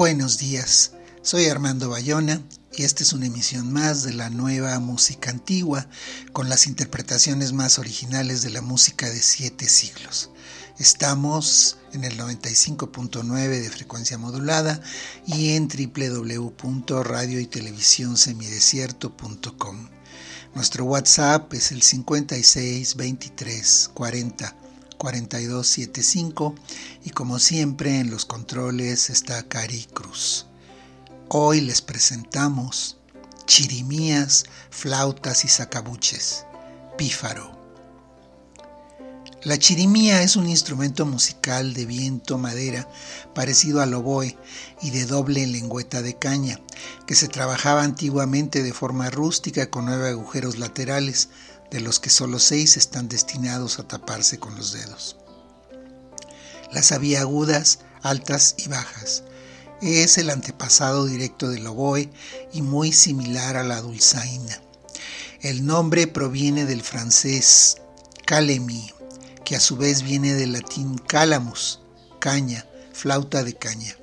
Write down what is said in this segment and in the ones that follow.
Buenos días, soy Armando Bayona y esta es una emisión más de la nueva música antigua con las interpretaciones más originales de la música de siete siglos. Estamos en el 95.9 de frecuencia modulada y en www.radio y televisión semidesierto.com. Nuestro WhatsApp es el 56 23 40 4275 y como siempre en los controles está Cari Cruz. Hoy les presentamos chirimías, flautas y sacabuches, pífaro. La chirimía es un instrumento musical de viento madera parecido al oboe y de doble lengüeta de caña, que se trabajaba antiguamente de forma rústica con nueve agujeros laterales de los que solo seis están destinados a taparse con los dedos. Las había agudas, altas y bajas. Es el antepasado directo del oboe y muy similar a la dulzaina. El nombre proviene del francés calemi, que a su vez viene del latín calamus, caña, flauta de caña.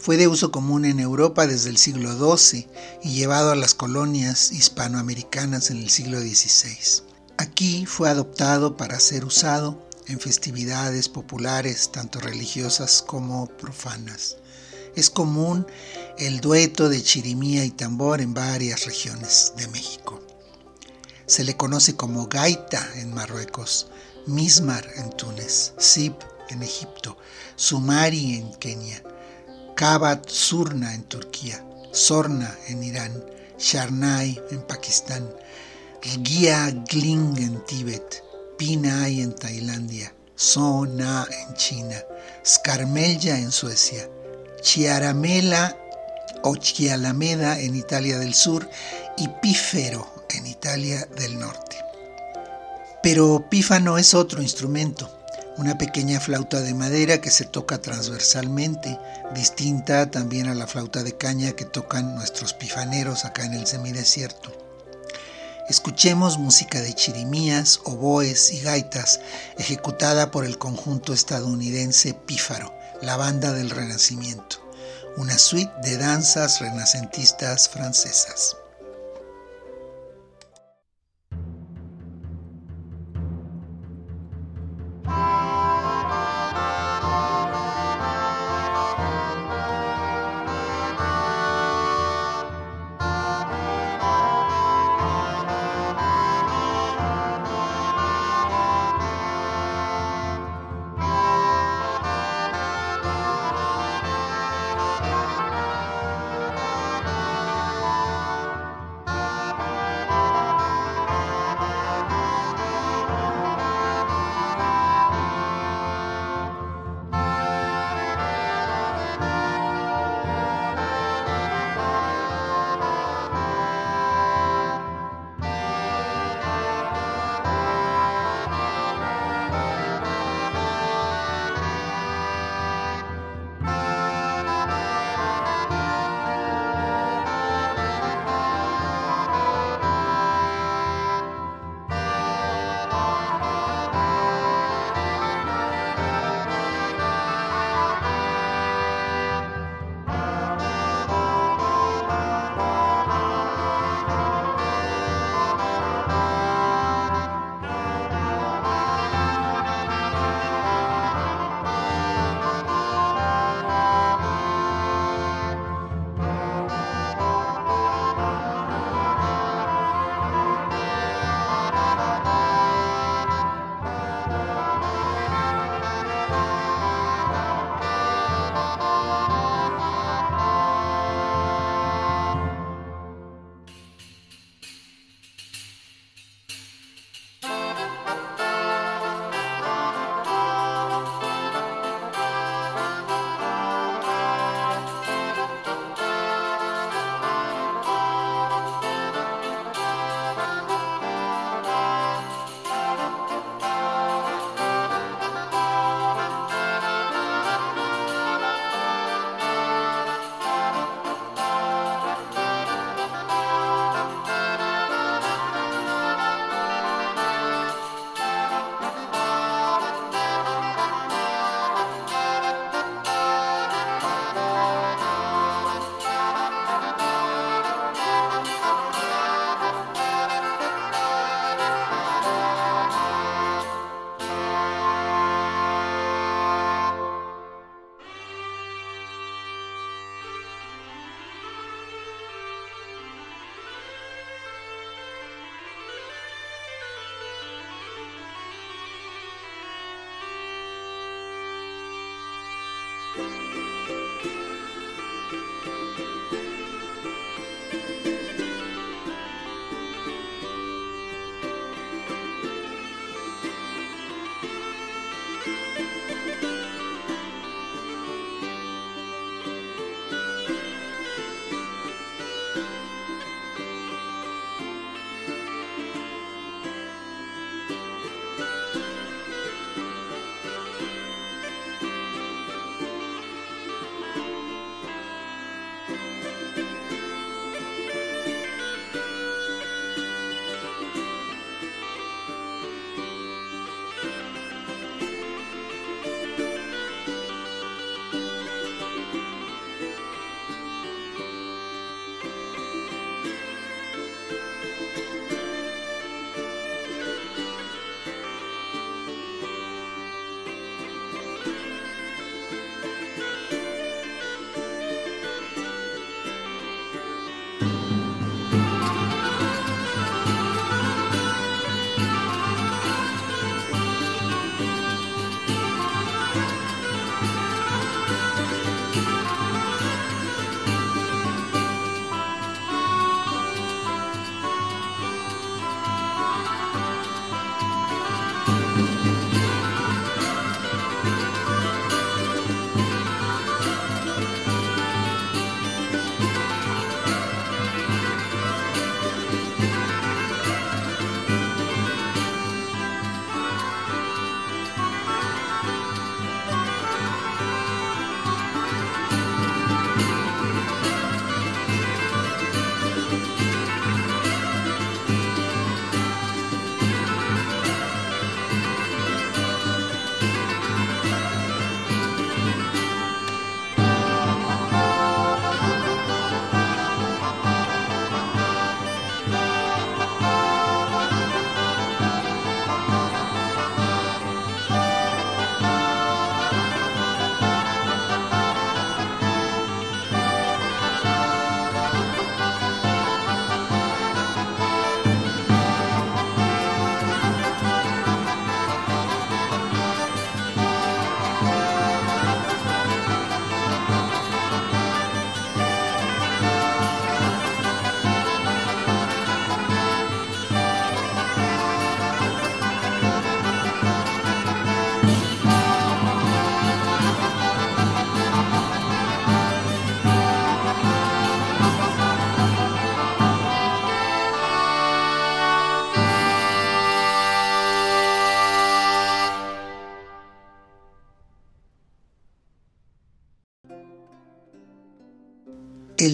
Fue de uso común en Europa desde el siglo XII y llevado a las colonias hispanoamericanas en el siglo XVI. Aquí fue adoptado para ser usado en festividades populares, tanto religiosas como profanas. Es común el dueto de chirimía y tambor en varias regiones de México. Se le conoce como gaita en Marruecos, mismar en Túnez, sib en Egipto, sumari en Kenia, Kabat Surna en Turquía, Sorna en Irán, Sharnai en Pakistán, Gia Gling en Tíbet, Pinay en Tailandia, Sona en China, Scarmella en Suecia, Chiaramela o Chialameda en Italia del Sur y Pífero en Italia del Norte. Pero pífano es otro instrumento una pequeña flauta de madera que se toca transversalmente, distinta también a la flauta de caña que tocan nuestros pifaneros acá en el semidesierto. Escuchemos música de chirimías, oboes y gaitas ejecutada por el conjunto estadounidense Pífaro, la banda del Renacimiento, una suite de danzas renacentistas francesas.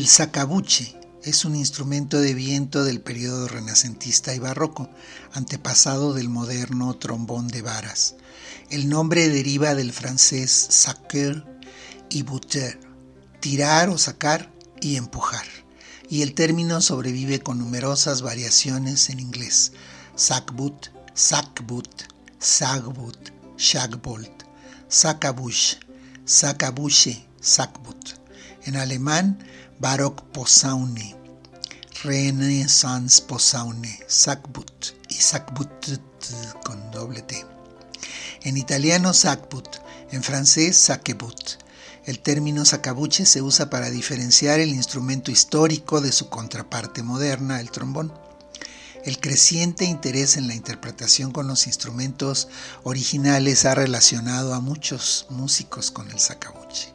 El sacabuche es un instrumento de viento del periodo renacentista y barroco, antepasado del moderno trombón de varas. El nombre deriva del francés saquer y buter, tirar o sacar y empujar, y el término sobrevive con numerosas variaciones en inglés: sackboot, sackboot, sagbut, shagbolt, sakabush, sakabuche, sackboot. En alemán, Baroque Posaune, Renaissance Posaune, Sackboot y Sackboot con doble T. En italiano Sackboot, en francés Sackeboot. El término sacabuche se usa para diferenciar el instrumento histórico de su contraparte moderna, el trombón. El creciente interés en la interpretación con los instrumentos originales ha relacionado a muchos músicos con el sacabuche.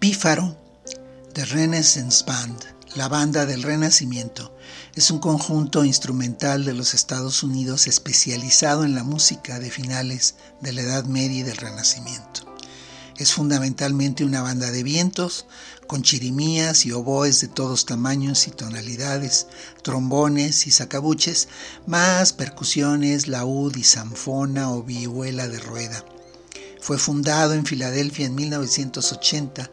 Pífaro, The Renaissance Band, la banda del Renacimiento, es un conjunto instrumental de los Estados Unidos especializado en la música de finales de la Edad Media y del Renacimiento. Es fundamentalmente una banda de vientos, con chirimías y oboes de todos tamaños y tonalidades, trombones y sacabuches, más percusiones, laúd y zanfona o vihuela de rueda. Fue fundado en Filadelfia en 1980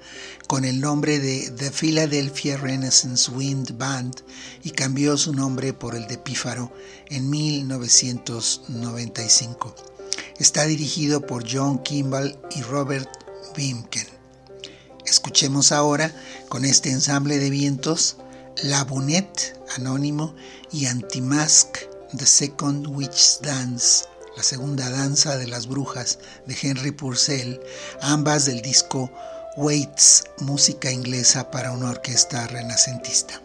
con el nombre de The Philadelphia Renaissance Wind Band y cambió su nombre por el de Pífaro en 1995. Está dirigido por John Kimball y Robert Wimken. Escuchemos ahora con este ensamble de vientos La Bunette, anónimo, y Antimask, The Second Witch Dance la segunda danza de las brujas de Henry Purcell, ambas del disco Waits, música inglesa para una orquesta renacentista.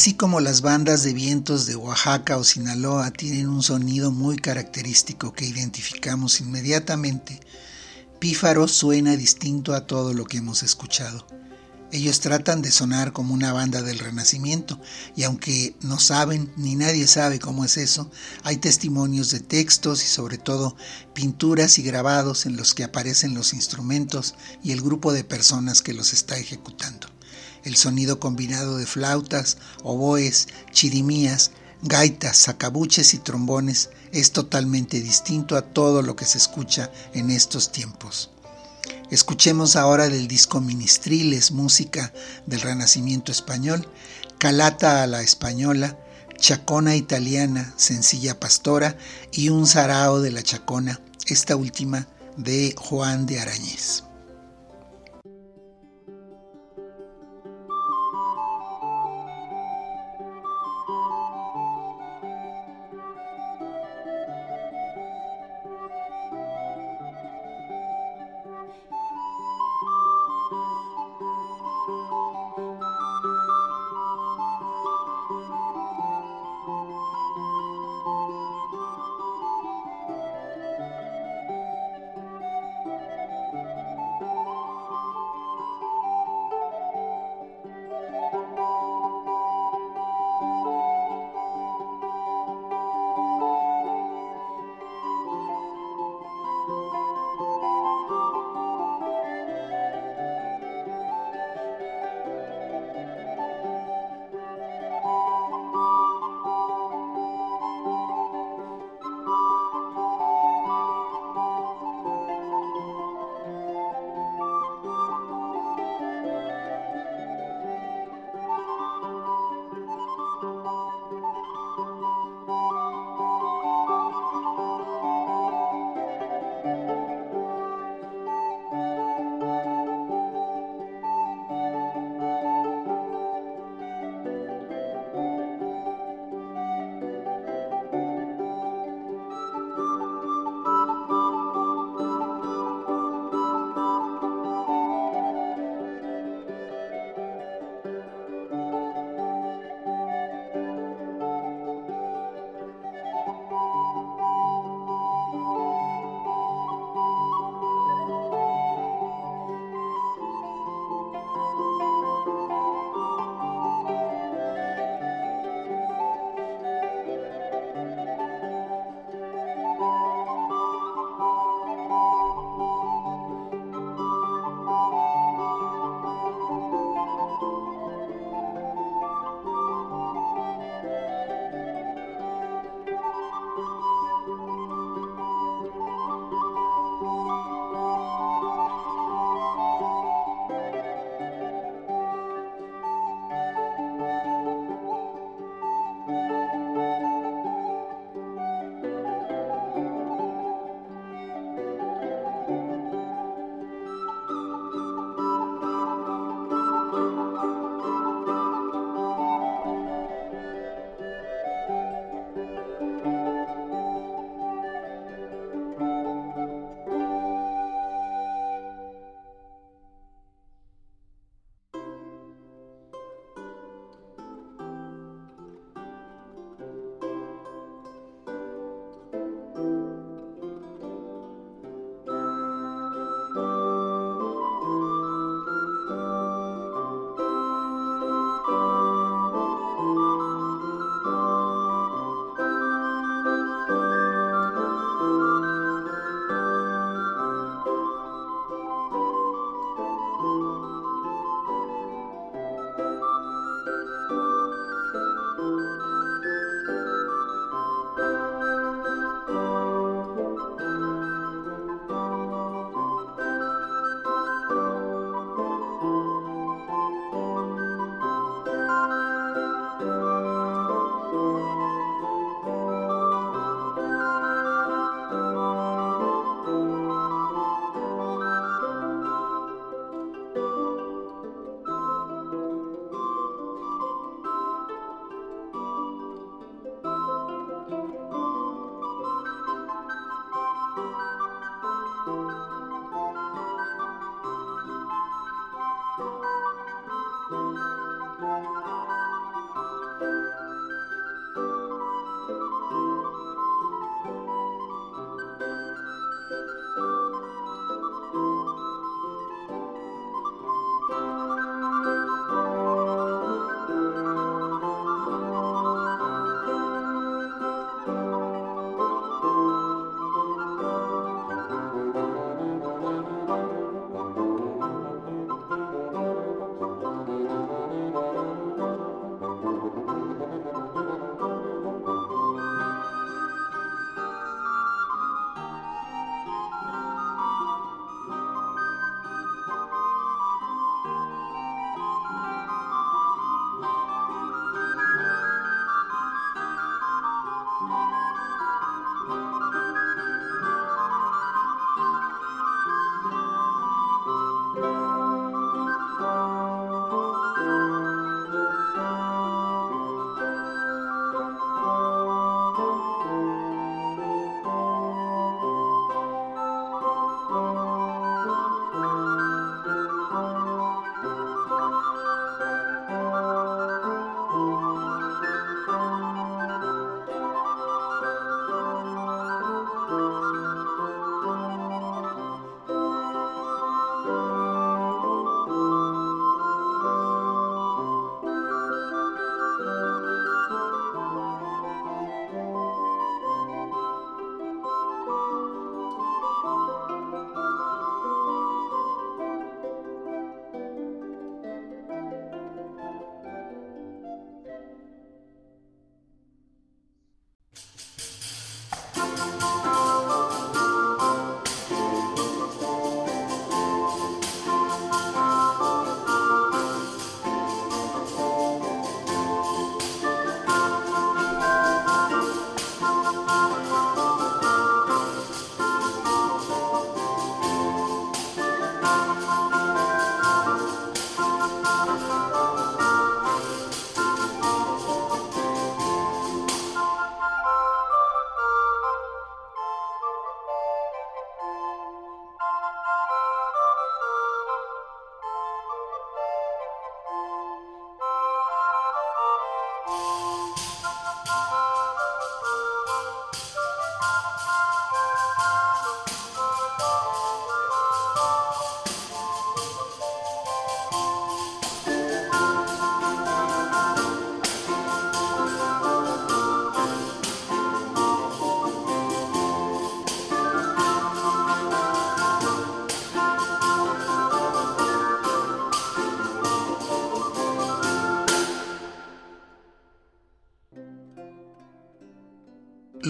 Así como las bandas de vientos de Oaxaca o Sinaloa tienen un sonido muy característico que identificamos inmediatamente, Pífaro suena distinto a todo lo que hemos escuchado. Ellos tratan de sonar como una banda del Renacimiento y aunque no saben ni nadie sabe cómo es eso, hay testimonios de textos y sobre todo pinturas y grabados en los que aparecen los instrumentos y el grupo de personas que los está ejecutando. El sonido combinado de flautas, oboes, chirimías, gaitas, sacabuches y trombones es totalmente distinto a todo lo que se escucha en estos tiempos. Escuchemos ahora del disco Ministriles, música del Renacimiento español, Calata a la española, Chacona italiana, Sencilla Pastora y un sarao de la Chacona, esta última de Juan de Arañez.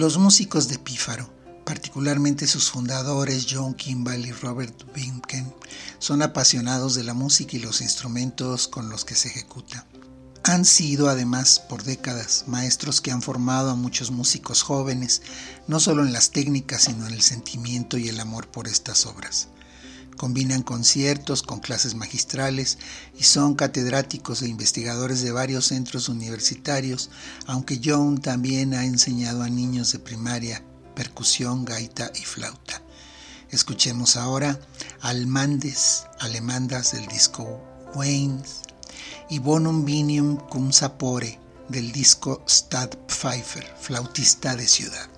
Los músicos de Pífaro, particularmente sus fundadores John Kimball y Robert Wimken, son apasionados de la música y los instrumentos con los que se ejecuta. Han sido además por décadas maestros que han formado a muchos músicos jóvenes, no solo en las técnicas, sino en el sentimiento y el amor por estas obras. Combinan conciertos con clases magistrales y son catedráticos e investigadores de varios centros universitarios, aunque John también ha enseñado a niños de primaria percusión, gaita y flauta. Escuchemos ahora Almandes, Alemandas del disco Waynes y Bonum Vinium cum Sapore del disco Stad Pfeiffer, flautista de ciudad.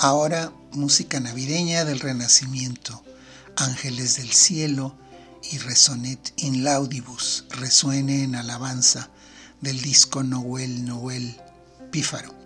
Ahora música navideña del Renacimiento, Ángeles del Cielo y Resonet in Laudibus, resuene en alabanza del disco Noel Noel Pífaro.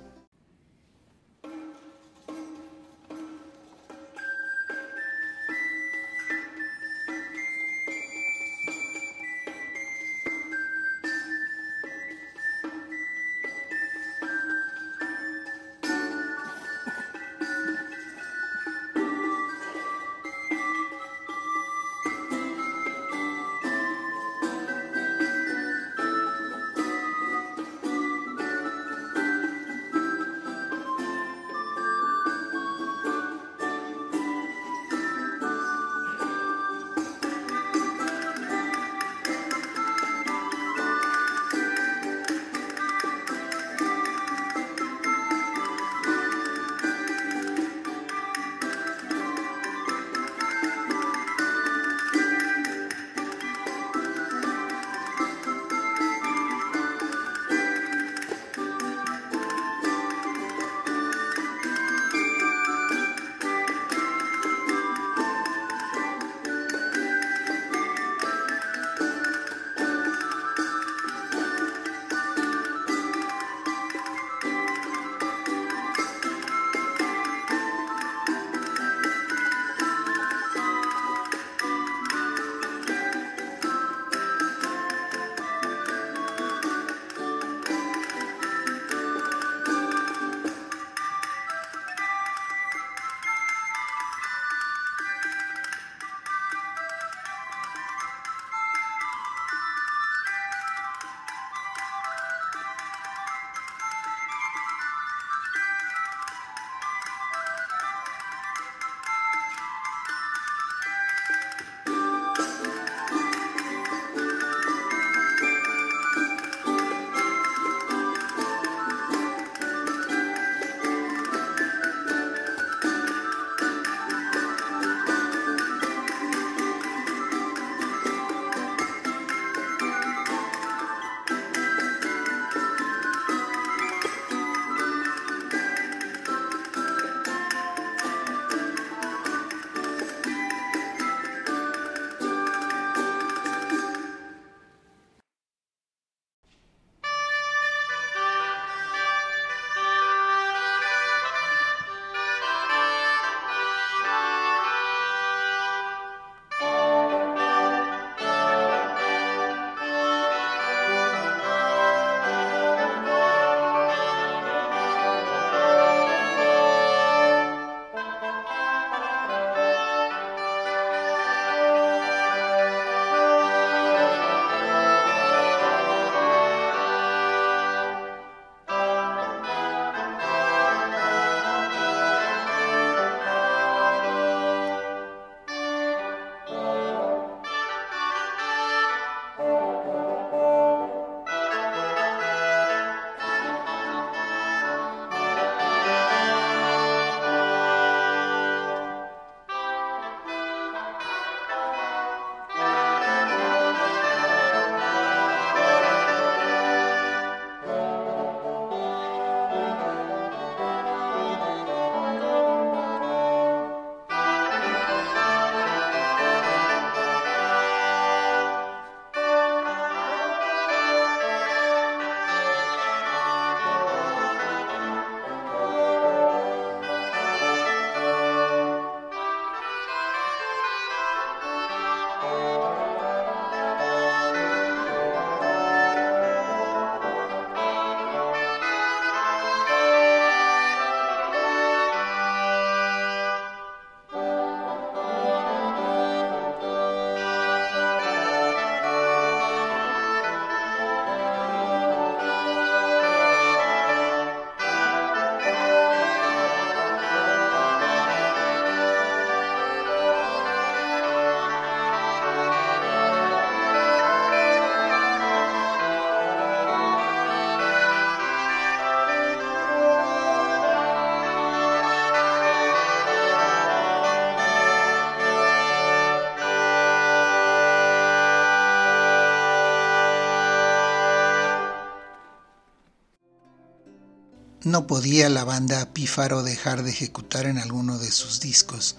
No podía la banda Pífaro dejar de ejecutar en alguno de sus discos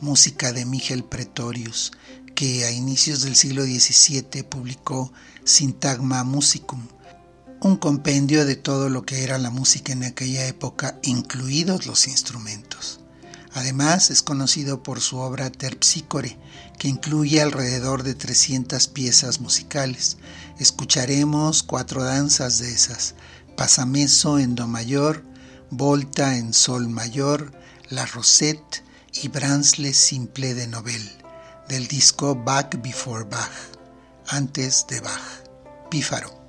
música de Miguel Pretorius, que a inicios del siglo XVII publicó Sintagma Musicum, un compendio de todo lo que era la música en aquella época, incluidos los instrumentos. Además, es conocido por su obra Terpsícore, que incluye alrededor de 300 piezas musicales. Escucharemos cuatro danzas de esas: Pasameso en Do mayor, Volta en Sol mayor, La Rosette y Bransle Simple de Nobel, del disco Back Before Bach, antes de Bach. Pífaro.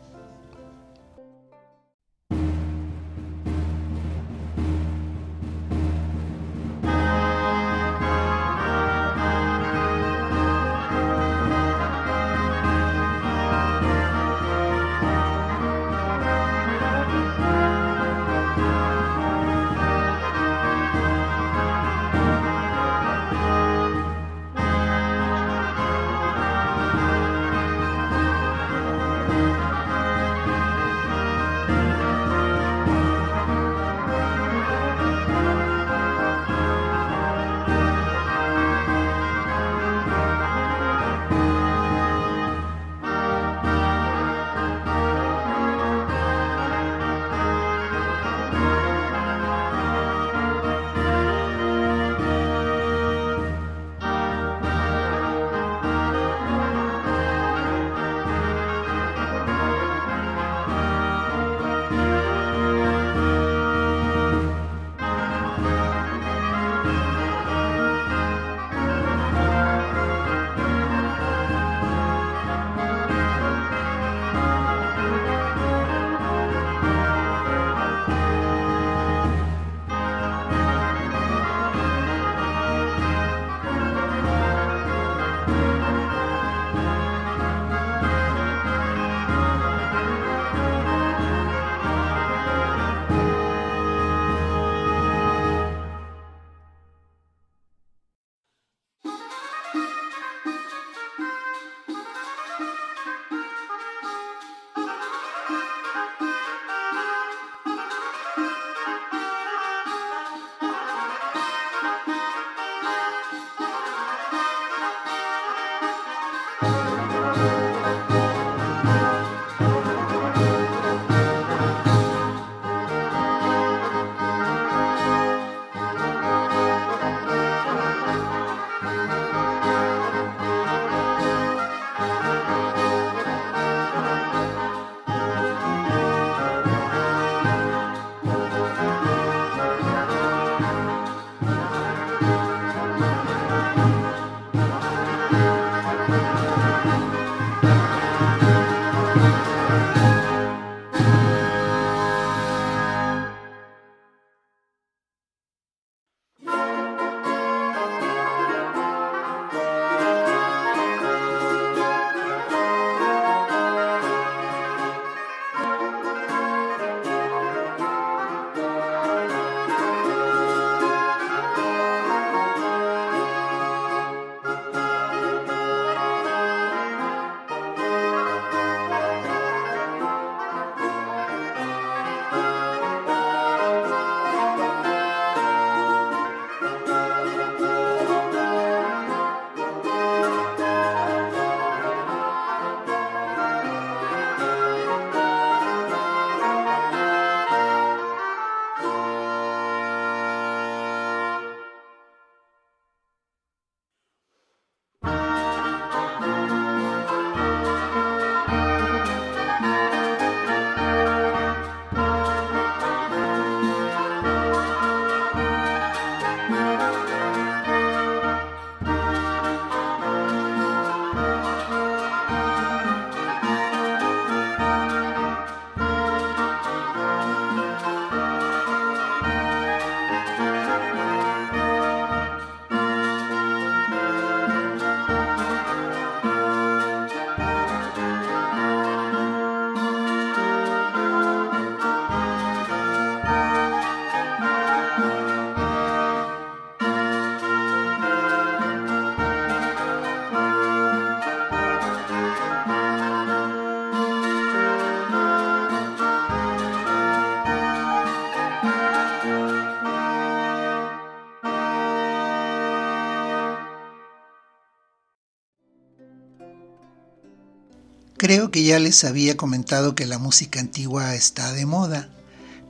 Creo que ya les había comentado que la música antigua está de moda,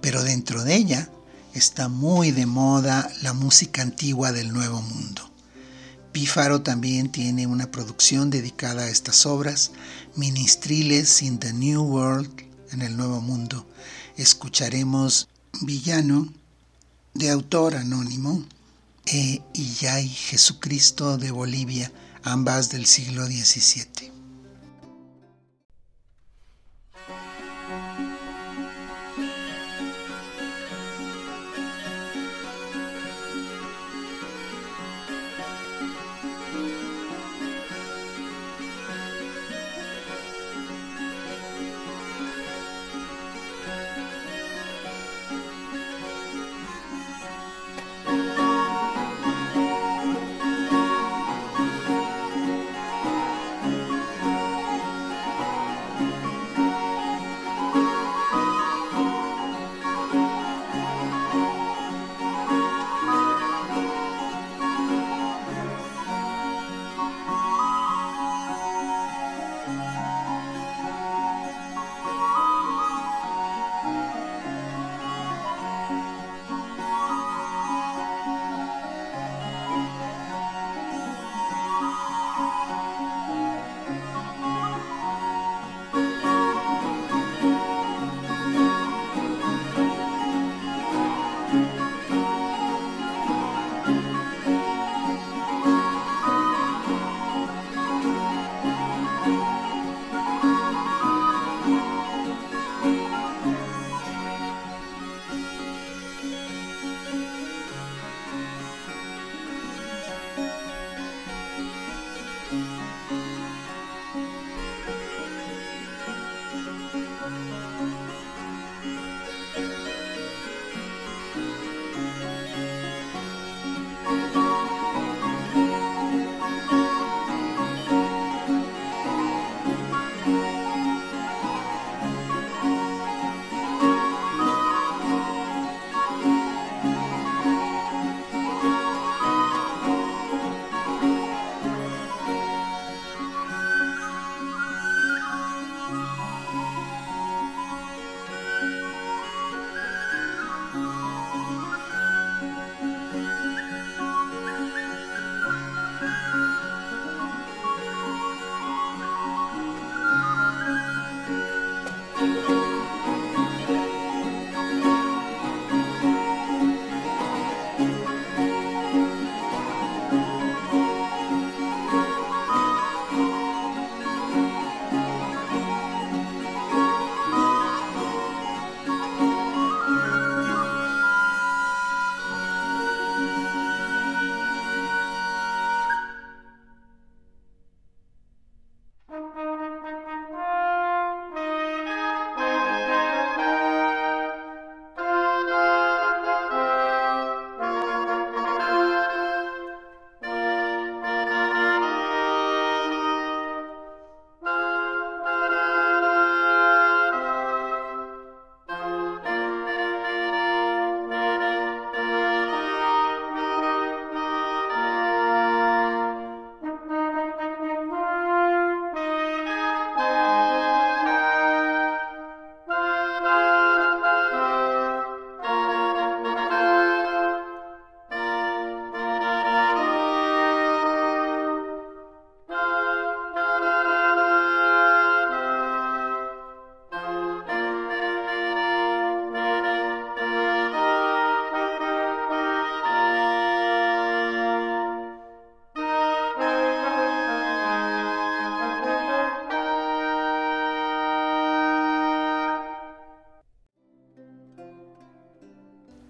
pero dentro de ella está muy de moda la música antigua del Nuevo Mundo. Pífaro también tiene una producción dedicada a estas obras, Ministriles in the New World, en el Nuevo Mundo. Escucharemos Villano, de autor anónimo, e Iyay Jesucristo de Bolivia, ambas del siglo XVII.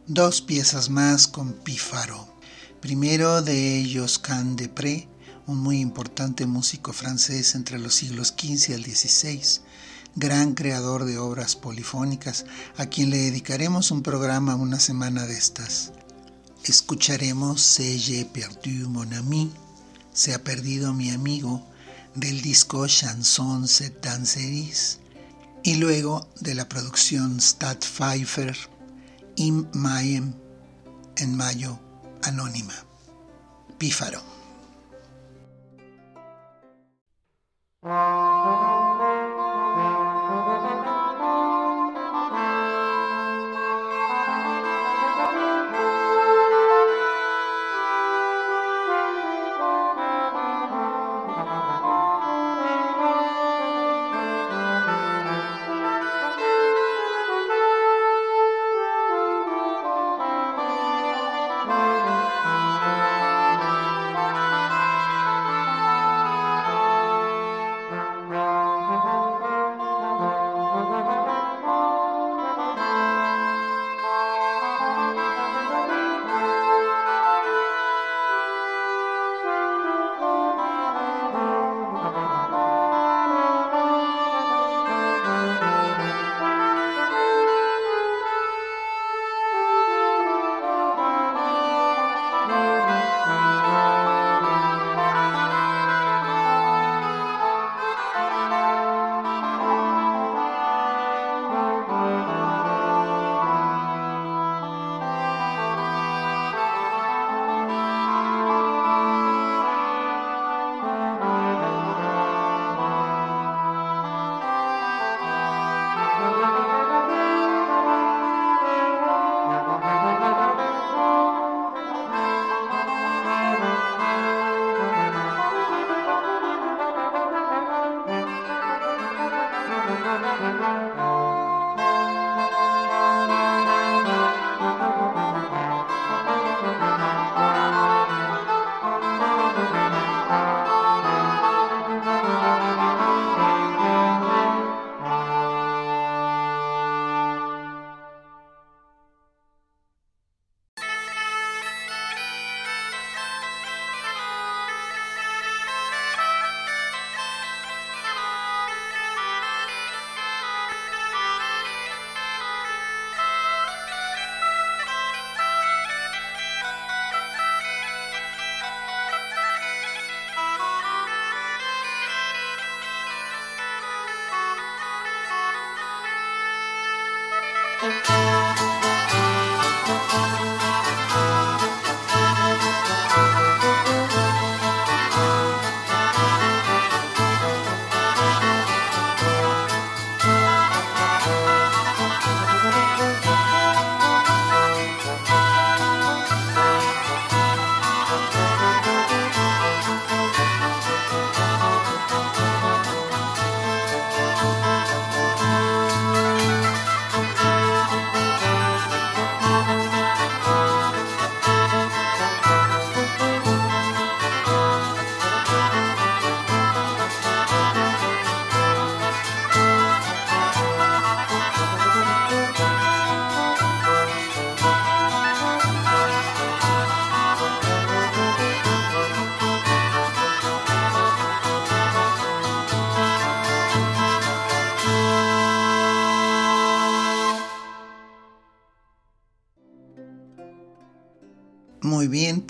Dos piezas más con Pífaro. Primero de Josquin Depré, un muy importante músico francés entre los siglos XV al XVI, gran creador de obras polifónicas, a quien le dedicaremos un programa una semana de estas. Escucharemos Se j'ai perdu mon ami, Se ha perdido mi amigo, del disco Chansons et Danseries, y luego de la producción Stadtpfeifer Im Maem en mayo anónima. Pífaro.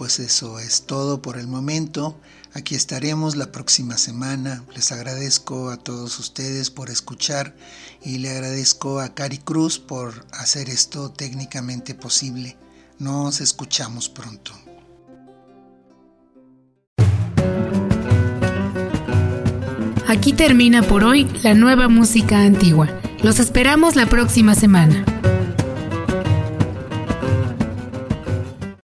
Pues eso es todo por el momento. Aquí estaremos la próxima semana. Les agradezco a todos ustedes por escuchar y le agradezco a Cari Cruz por hacer esto técnicamente posible. Nos escuchamos pronto. Aquí termina por hoy la nueva música antigua. Los esperamos la próxima semana.